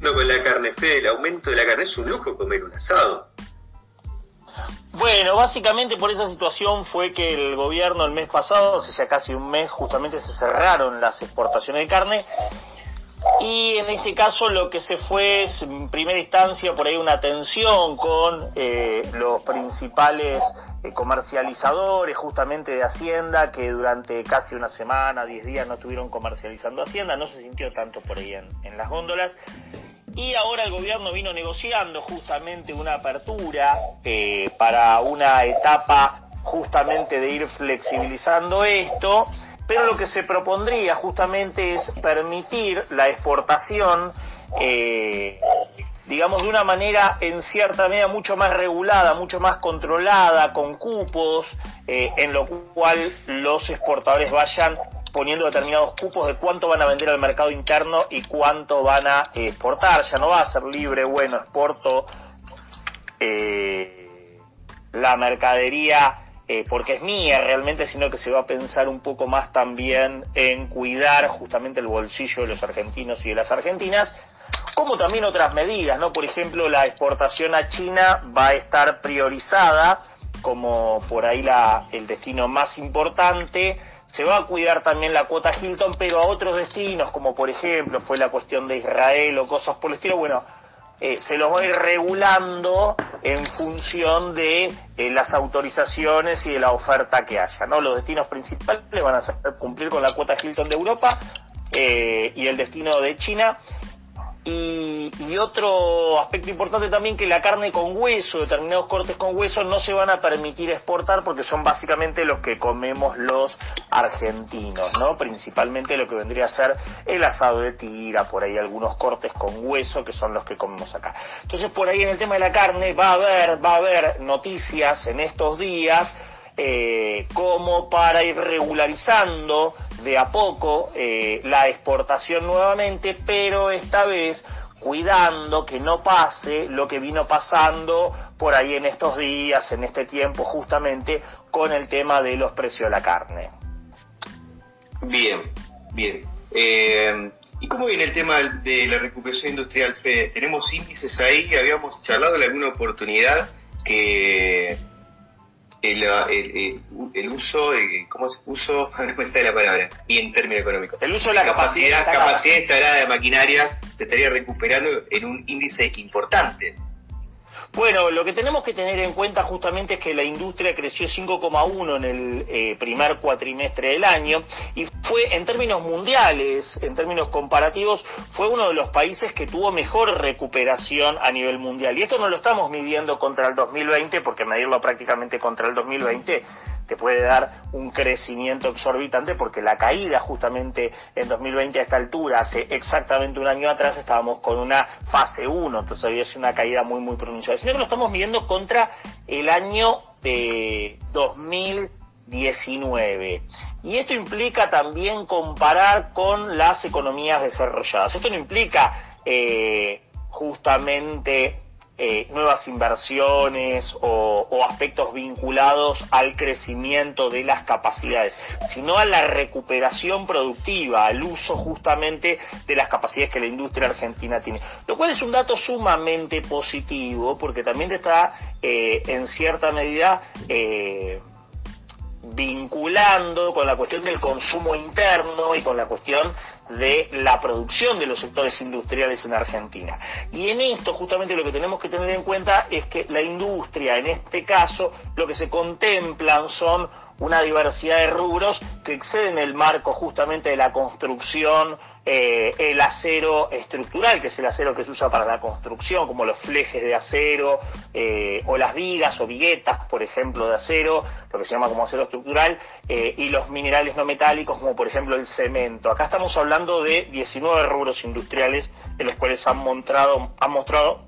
No, con la carne, fe, el aumento de la carne es un lujo comer un asado. Bueno, básicamente por esa situación fue que el gobierno el mes pasado, hace ya casi un mes, justamente se cerraron las exportaciones de carne. Y en este caso lo que se fue es en primera instancia por ahí una tensión con eh, los principales eh, comercializadores justamente de Hacienda que durante casi una semana, diez días no estuvieron comercializando Hacienda, no se sintió tanto por ahí en las góndolas y ahora el gobierno vino negociando justamente una apertura eh, para una etapa justamente de ir flexibilizando esto, pero lo que se propondría justamente es permitir la exportación, eh, digamos, de una manera en cierta medida mucho más regulada, mucho más controlada, con cupos, eh, en lo cual los exportadores vayan poniendo determinados cupos de cuánto van a vender al mercado interno y cuánto van a exportar. Ya no va a ser libre, bueno, exporto eh, la mercadería eh, porque es mía realmente, sino que se va a pensar un poco más también en cuidar justamente el bolsillo de los argentinos y de las argentinas, como también otras medidas, ¿no? Por ejemplo, la exportación a China va a estar priorizada como por ahí la, el destino más importante, se va a cuidar también la cuota Hilton, pero a otros destinos, como por ejemplo fue la cuestión de Israel o cosas por el estilo, bueno, eh, se los va a ir regulando en función de eh, las autorizaciones y de la oferta que haya. ¿no? Los destinos principales van a cumplir con la cuota Hilton de Europa eh, y el destino de China y, otro aspecto importante también que la carne con hueso, determinados cortes con hueso, no se van a permitir exportar porque son básicamente los que comemos los argentinos, ¿no? Principalmente lo que vendría a ser el asado de tira, por ahí algunos cortes con hueso que son los que comemos acá. Entonces por ahí en el tema de la carne va a haber, va a haber noticias en estos días eh, como para ir regularizando de a poco eh, la exportación nuevamente, pero esta vez cuidando que no pase lo que vino pasando por ahí en estos días, en este tiempo, justamente con el tema de los precios de la carne. Bien, bien. Eh, ¿Y cómo viene el tema de la recuperación industrial, Fede? Tenemos índices ahí, habíamos charlado en alguna oportunidad que el, el, el, uso, ¿cómo es? Uso, no me sale la palabra, y en términos económicos. El uso de la capacidad, capacidad instalada de maquinarias se estaría recuperando en un índice importante. Bueno, lo que tenemos que tener en cuenta justamente es que la industria creció 5,1 en el eh, primer cuatrimestre del año y fue en términos mundiales, en términos comparativos, fue uno de los países que tuvo mejor recuperación a nivel mundial. Y esto no lo estamos midiendo contra el 2020 porque medirlo prácticamente contra el 2020 te puede dar un crecimiento exorbitante porque la caída justamente en 2020 a esta altura, hace exactamente un año atrás, estábamos con una fase 1, entonces había sido una caída muy, muy pronunciada. Sino que lo estamos midiendo contra el año de 2019. Y esto implica también comparar con las economías desarrolladas. Esto no implica eh, justamente eh, nuevas inversiones o, aspectos vinculados al crecimiento de las capacidades, sino a la recuperación productiva, al uso justamente de las capacidades que la industria argentina tiene. Lo cual es un dato sumamente positivo porque también está eh, en cierta medida eh, vinculando con la cuestión del consumo interno y con la cuestión de la producción de los sectores industriales en Argentina. Y en esto justamente lo que tenemos que tener en cuenta es que la industria, en este caso, lo que se contemplan son una diversidad de rubros que exceden el marco justamente de la construcción, eh, el acero estructural, que es el acero que se usa para la construcción, como los flejes de acero, eh, o las vigas o viguetas, por ejemplo, de acero, lo que se llama como acero estructural, eh, y los minerales no metálicos, como por ejemplo el cemento. Acá estamos hablando de 19 rubros industriales en los cuales han mostrado, han mostrado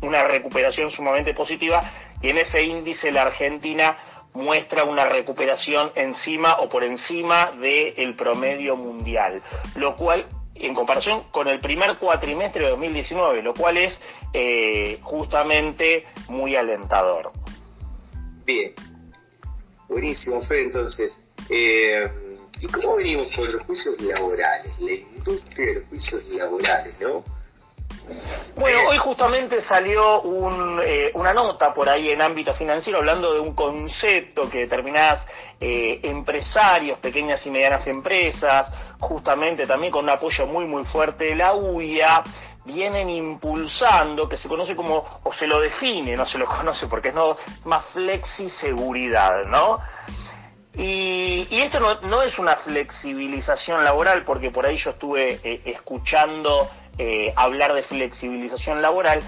una recuperación sumamente positiva, y en ese índice la Argentina muestra una recuperación encima o por encima del promedio mundial, lo cual en comparación con el primer cuatrimestre de 2019, lo cual es eh, justamente muy alentador. Bien, buenísimo, Fede, entonces. Eh, ¿Y cómo venimos con los juicios laborales? La industria de los juicios laborales, ¿no? Bueno, hoy justamente salió eh, una nota por ahí en ámbito financiero hablando de un concepto que determinadas eh, empresarios, pequeñas y medianas empresas, justamente también con un apoyo muy muy fuerte de la UIA, vienen impulsando, que se conoce como, o se lo define, no se lo conoce porque es no, más flexi seguridad, ¿no? Y, esto no, es una flexibilización laboral, porque por ahí yo estuve eh, escuchando eh, hablar de flexibilización laboral,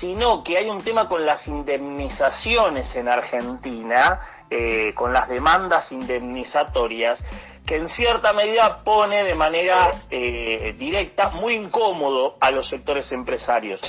sino que hay un tema con las indemnizaciones en Argentina, eh, con las demandas indemnizatorias, que en cierta medida pone de manera directa muy incómodo a los sectores empresarios.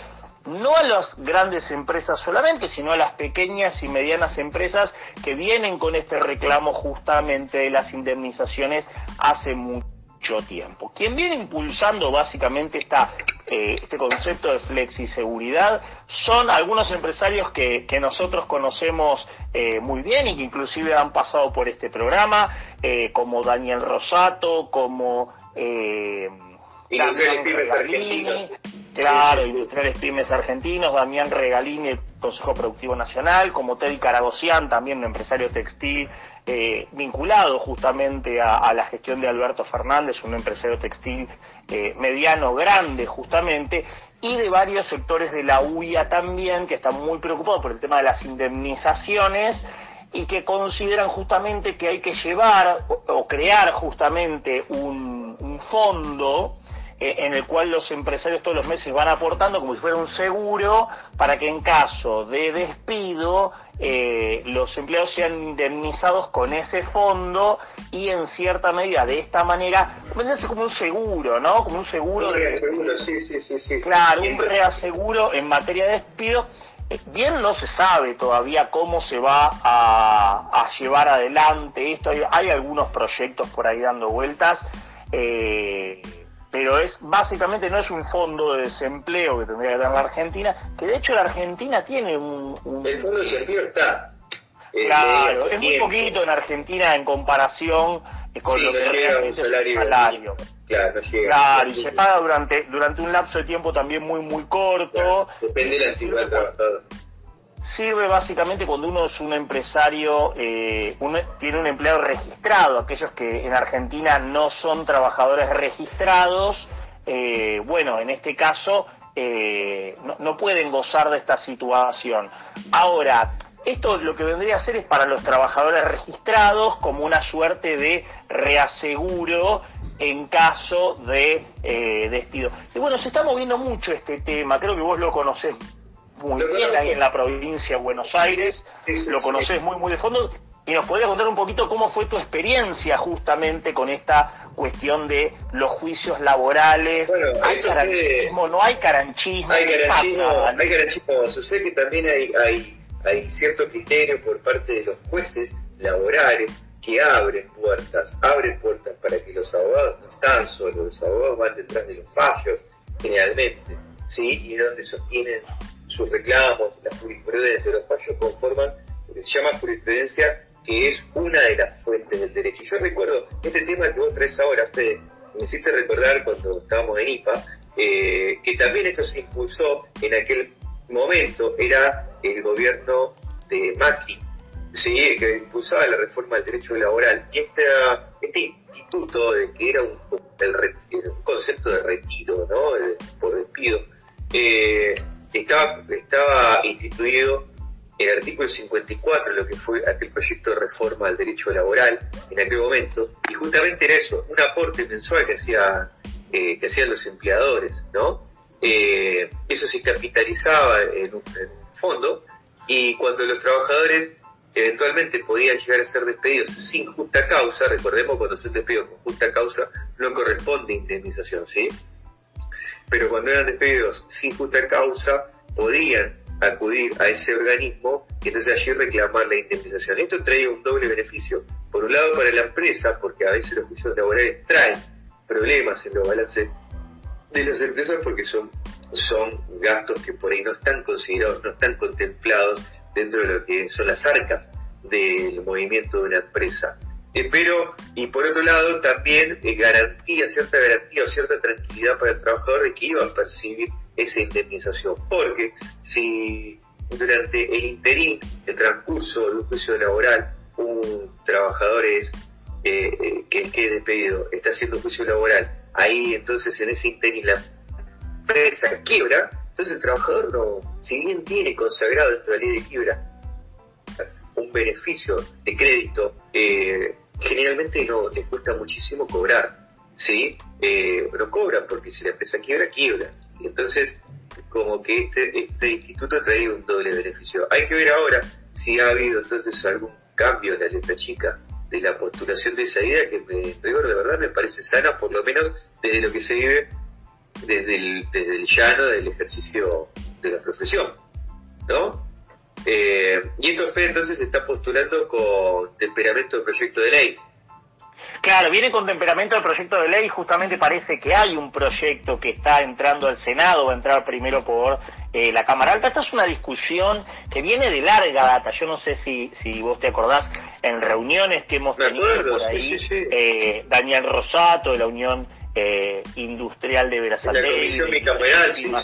No a las grandes empresas solamente, sino a las pequeñas y medianas empresas que vienen con este reclamo justamente de las indemnizaciones hace mucho tiempo. Quien viene impulsando básicamente esta, eh, este concepto de flexiseguridad son algunos empresarios que, nosotros conocemos eh, muy bien y que inclusive han pasado por este programa, eh, como Daniel Rosato, como... Damián Regalini, claro, industriales pymes argentinos, Damián Regalini, Consejo Productivo Nacional, como Teddy Caragosian, también un empresario textil eh, vinculado justamente a, la gestión de Alberto Fernández, un empresario textil eh, mediano, grande justamente, y de varios sectores de la UIA también, que están muy preocupados por el tema de las indemnizaciones y que consideran justamente que hay que llevar o, crear justamente un, fondo en el cual los empresarios todos los meses van aportando como si fuera un seguro para que en caso de despido eh, los empleados sean indemnizados con ese fondo y en cierta medida de esta manera vendría como un seguro, ¿no? Como un seguro. Un reaseguro, sí, sí, sí, sí. Claro, un reaseguro en materia de despido. Eh, bien no se sabe todavía cómo se va a, llevar adelante esto. Hay, hay, algunos proyectos por ahí dando vueltas. Eh, pero es básicamente no es un fondo de desempleo que tendría que tener la Argentina, que de hecho la Argentina tiene un... el fondo de desempleo está. Eh, claro, es muy poquito en Argentina en comparación con lo que salario, el salario. Claro, Claro, y se paga durante, durante un lapso de tiempo también muy, muy corto. depende de la antigüedad del trabajador sirve básicamente cuando uno es un empresario, eh, tiene un empleado registrado, aquellos que en Argentina no son trabajadores registrados, eh, bueno, en este caso eh, no, pueden gozar de esta situación. Ahora, esto lo que vendría a ser es para los trabajadores registrados como una suerte de reaseguro en caso de despido. Y bueno, se está moviendo mucho este tema, creo que vos lo conocés muy bien ahí en la provincia de Buenos Aires, lo conoces muy, muy de fondo. Y nos podrías contar un poquito cómo fue tu experiencia justamente con esta cuestión de los juicios laborales. Bueno, ¿Hay caranchismo? ¿No hay caranchismo? Hay caranchismo, hay caranchismo. Sucede que también hay, hay, hay cierto criterio por parte de los jueces laborales que abren puertas, abren puertas para que los abogados no están solos, los abogados van detrás de los fallos, generalmente, ¿sí? Y donde sostienen sus reclamos, la jurisprudencia, los fallos conforman lo que se llama jurisprudencia, que es una de las fuentes del derecho. Yo recuerdo este tema que vos traes ahora, Fede, me hiciste recordar cuando estábamos en IPA, eh, que también esto se impulsó en aquel momento, era el gobierno de Macri, sí, que impulsaba la reforma del derecho laboral. Y este instituto, de que era un, un concepto de retiro, ¿no? por despido, eh, estaba, estaba instituido el artículo 54, lo que fue aquel proyecto de reforma al derecho laboral en aquel momento, y justamente era eso, un aporte mensual que, hacía, eh, que hacían los empleadores, ¿no? Eh, eso se capitalizaba en un, fondo, y cuando los trabajadores eventualmente podían llegar a ser despedidos sin justa causa, recordemos cuando son despedidos con justa causa, no corresponde indemnización, ¿sí? Pero cuando eran despedidos sin justa causa, podían acudir a ese organismo y entonces allí reclamar la indemnización. Esto traía un doble beneficio. Por un lado para la empresa, porque a veces los juicios laborales traen problemas en los balances de las empresas porque son, son gastos que por ahí no están considerados, no están contemplados dentro de lo que son las arcas del movimiento de una empresa. Eh, pero, y por otro lado, también eh, garantía, cierta garantía o cierta tranquilidad para el trabajador de que iba a percibir esa indemnización. Porque si durante el interín, el transcurso de un juicio laboral, un trabajador es eh, que, que es despedido, está haciendo juicio laboral, ahí entonces en ese interín la empresa quiebra, entonces el trabajador no, si bien tiene consagrado dentro de la ley de quiebra un beneficio de crédito, eh, generalmente no les cuesta muchísimo cobrar, ¿sí? Eh, no cobran porque si la empresa quiebra, quiebra. Entonces, como que este, este instituto trae un doble beneficio. Hay que ver ahora si ha habido entonces algún cambio en la letra chica de la postulación de esa idea que me rigor de verdad me parece sana, por lo menos desde lo que se vive desde el, desde el llano del ejercicio de la profesión, ¿no? Eh, y esto Fede entonces se está postulando con temperamento de proyecto de ley. Claro, viene con temperamento de proyecto de ley, justamente parece que hay un proyecto que está entrando al Senado, va a entrar primero por eh, la Cámara Alta. Esta es una discusión que viene de larga data, yo no sé si, si vos te acordás en reuniones que hemos tenido por ahí, Eh, Daniel Rosato de la Unión eh, Industrial de Verazate. La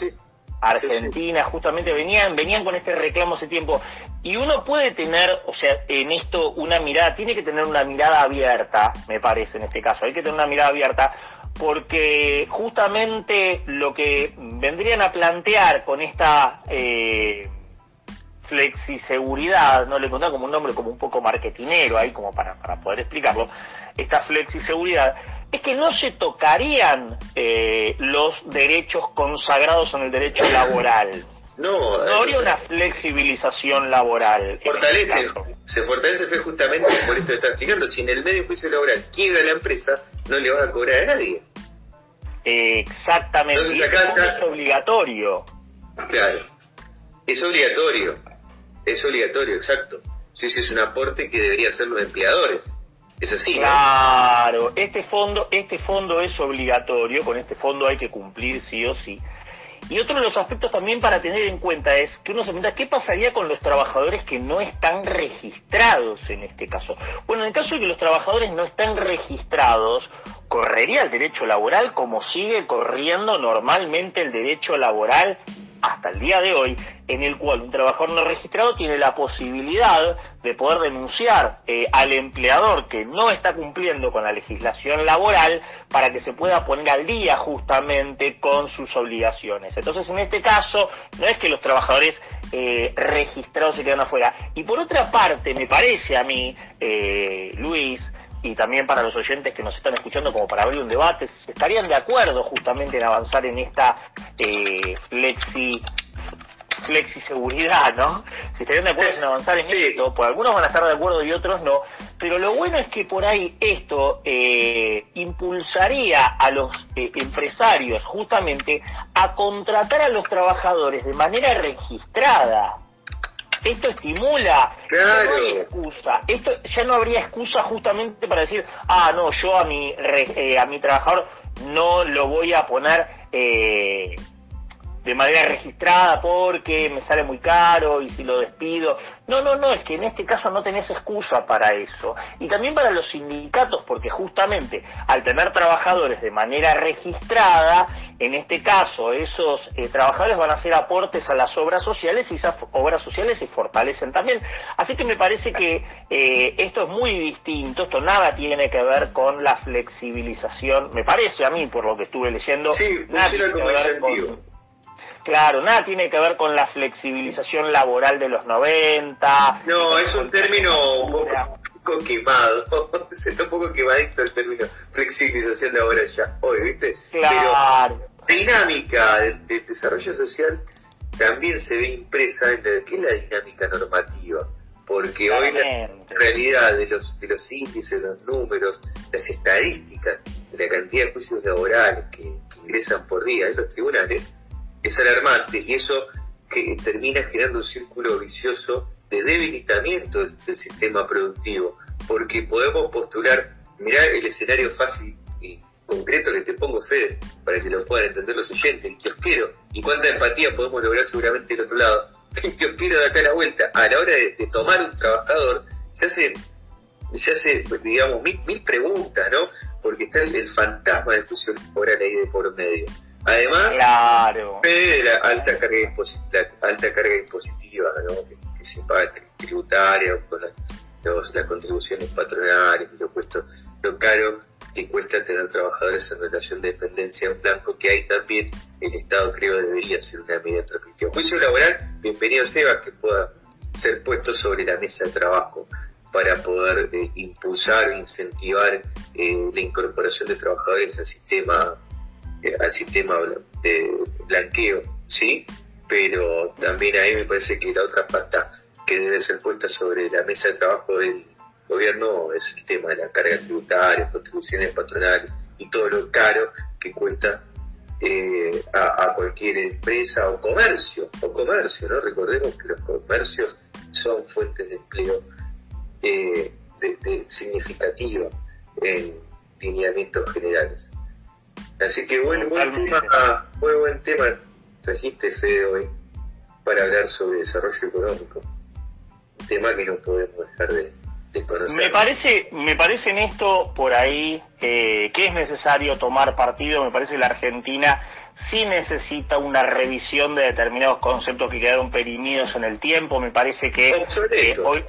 Argentina, justamente venían, venían con este reclamo hace tiempo. Y uno puede tener, o sea, en esto una mirada, tiene que tener una mirada abierta, me parece en este caso, hay que tener una mirada abierta, porque justamente lo que vendrían a plantear con esta eh, flexiseguridad, no le encontré como un nombre como un poco marketinero ahí, como para, para poder explicarlo, esta flexiseguridad, es que no se tocarían eh, los derechos consagrados en el derecho laboral. No, no habría una flexibilización laboral. Fortalece, se fortalece fue justamente por esto que está explicando. Si en el medio juicio laboral quiebra la empresa, no le va a cobrar a nadie. exactamente. es obligatorio. Claro. Es obligatorio. Es obligatorio, exacto. Sí, sí, es un aporte que deberían hacer los empleadores. Claro, este fondo, este fondo es obligatorio, con este fondo hay que cumplir sí o sí. Y otro de los aspectos también para tener en cuenta es que uno se pregunta qué pasaría con los trabajadores que no están registrados en este caso. Bueno, en el caso de que los trabajadores no están registrados, correría el derecho laboral como sigue corriendo normalmente el derecho laboral hasta el día de hoy, en el cual un trabajador no registrado tiene la posibilidad de poder denunciar eh, al empleador que no está cumpliendo con la legislación laboral para que se pueda poner al día justamente con sus obligaciones. Entonces, en este caso, no es que los trabajadores eh, registrados se quedan afuera. Y por otra parte, me parece a mí, eh, Luis, y también para los oyentes que nos están escuchando como para abrir un debate, estarían de acuerdo justamente en avanzar en esta eh, flexi flexi seguridad, ¿no? Si estarían de acuerdo en avanzar en esto, pues algunos van a estar de acuerdo y otros no, pero lo bueno es que por ahí esto eh, impulsaría a los eh, empresarios justamente a contratar a los trabajadores de manera registrada esto estimula, claro. no hay excusa, esto ya no habría excusa justamente para decir, ah, no, yo a mi, eh, a mi trabajador no lo voy a poner eh, de manera registrada porque me sale muy caro y si lo despido. No, no, no, es que en este caso no tenés excusa para eso. Y también para los sindicatos, porque justamente al tener trabajadores de manera registrada, en este caso esos eh, trabajadores van a hacer aportes a las obras sociales y esas obras sociales se fortalecen también. Así que me parece que eh, esto es muy distinto, esto nada tiene que ver con la flexibilización, me parece a mí por lo que estuve leyendo. Sí, nada tiene que ver con Claro, nada tiene que ver con la flexibilización laboral de los 90. No, es un término un poco, quemado. está un poco quemadito el término flexibilización laboral ya hoy, ¿viste? Claro. Pero dinámica del, desarrollo social también se ve impresa en la, ¿qué es la dinámica normativa? Porque hoy la realidad de los, de los índices, los números, las estadísticas, de la cantidad de juicios laborales que ingresan por día en los tribunales, es alarmante y eso que termina generando un círculo vicioso de debilitamiento del, sistema productivo, porque podemos postular, mirá el escenario fácil y concreto que te pongo, Fede, para que lo puedan entender los oyentes, el kiosquero, y cuánta empatía podemos lograr seguramente del otro lado. El kiosquero de acá a la vuelta, a la hora de, tomar un trabajador, se hace se hace, digamos, mil, mil preguntas, ¿no? Porque está el, fantasma del juicio laboral ahí de por medio. Además, claro. de la alta carga, impositiva, alta carga impositiva ¿no? que, se paga tributaria con las contribuciones patronales, lo, puesto, lo caro que cuesta tener trabajadores en relación de dependencia en blanco, que hay también el Estado creo debería ser una medida restrictiva. Juicio laboral, bienvenido Seba, que pueda ser puesto sobre la mesa de trabajo para poder eh, impulsar incentivar eh, la incorporación de trabajadores al sistema al sistema de blanqueo, ¿sí? Pero también ahí me parece que la otra pata que debe ser puesta sobre la mesa de trabajo del gobierno es el tema de la carga tributaria, contribuciones patronales y todo lo caro que cuesta eh, a, cualquier empresa o comercio, o comercio, ¿no? Recordemos que los comercios son fuentes de empleo eh, de, significativa en lineamientos generales. Así que buen tema, muy buen tema trajiste Fede hoy para hablar sobre desarrollo económico, un tema que no podemos dejar de, me parece, me parece en esto por ahí eh, que es necesario tomar partido. Me parece que la Argentina sí necesita una revisión de determinados conceptos que quedaron perimidos en el tiempo. Me parece que obsoletos, hoy,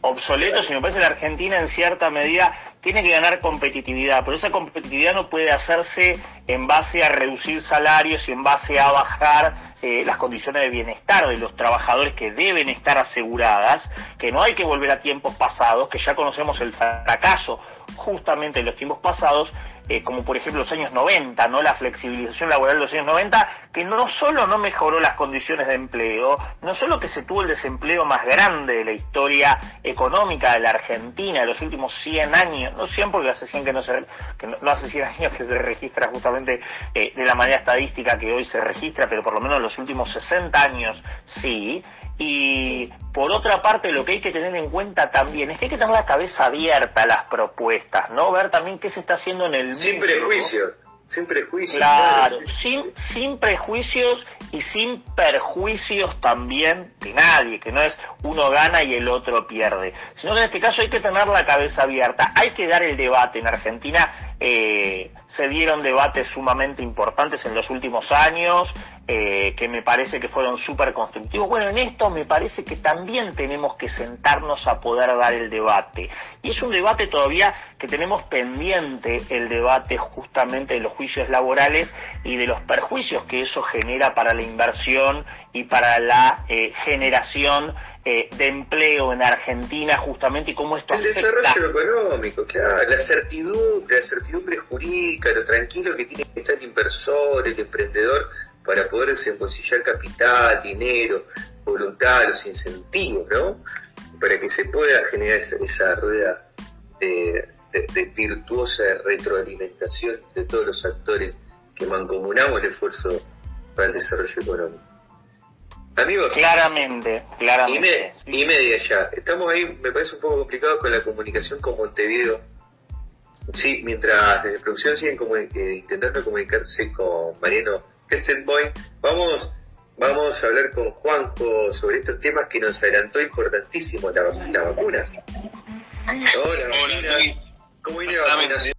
obsoletos y me parece que la Argentina en cierta medida tiene que ganar competitividad, pero esa competitividad no puede hacerse en base a reducir salarios y en base a bajar eh, las condiciones de bienestar de los trabajadores que deben estar aseguradas, que no hay que volver a tiempos pasados, que ya conocemos el fracaso justamente en los tiempos pasados eh, como por ejemplo los años 90, ¿no? La flexibilización laboral de los años 90, que no solo no mejoró las condiciones de empleo, no solo que se tuvo el desempleo más grande de la historia económica de la Argentina de los últimos 100 años, no 100 porque hace 100 que no, se, que no, hace 100 años que se registra justamente eh, de la manera estadística que hoy se registra, pero por lo menos los últimos 60 años sí, y por otra parte, lo que hay que tener en cuenta también es que hay que tener la cabeza abierta a las propuestas, ¿no? Ver también qué se está haciendo en el Sin prejuicios, sin prejuicios. Claro, sin, sin prejuicios y sin perjuicios también de nadie, que no es uno gana y el otro pierde, sino que en este caso hay que tener la cabeza abierta, hay que dar el debate en Argentina. Eh, se dieron debates sumamente importantes en los últimos años, eh, que me parece que fueron súper constructivos. Bueno, en esto me parece que también tenemos que sentarnos a poder dar el debate. Y es un debate todavía que tenemos pendiente, el debate justamente de los juicios laborales y de los perjuicios que eso genera para la inversión y para la eh, generación eh, de empleo en Argentina justamente y cómo esto el desarrollo económico claro la certidumbre la certidumbre jurídica lo tranquilo que tiene que estar el inversor el emprendedor para poder desembolsillar capital dinero voluntad los incentivos no para que se pueda generar esa, rueda de, virtuosa retroalimentación de todos los actores que mancomunamos el esfuerzo para el desarrollo económico Amigos. Claramente, claramente. Y, media ya. Estamos ahí, me parece un poco complicado con la comunicación con Montevideo. Sí, mientras desde producción siguen como, eh, intentando comunicarse con Mariano Kestenboy, vamos, vamos a hablar con Juanjo sobre estos temas que nos adelantó importantísimo, la, las vacunas. Hola, Hola, ¿Cómo viene la vacunación?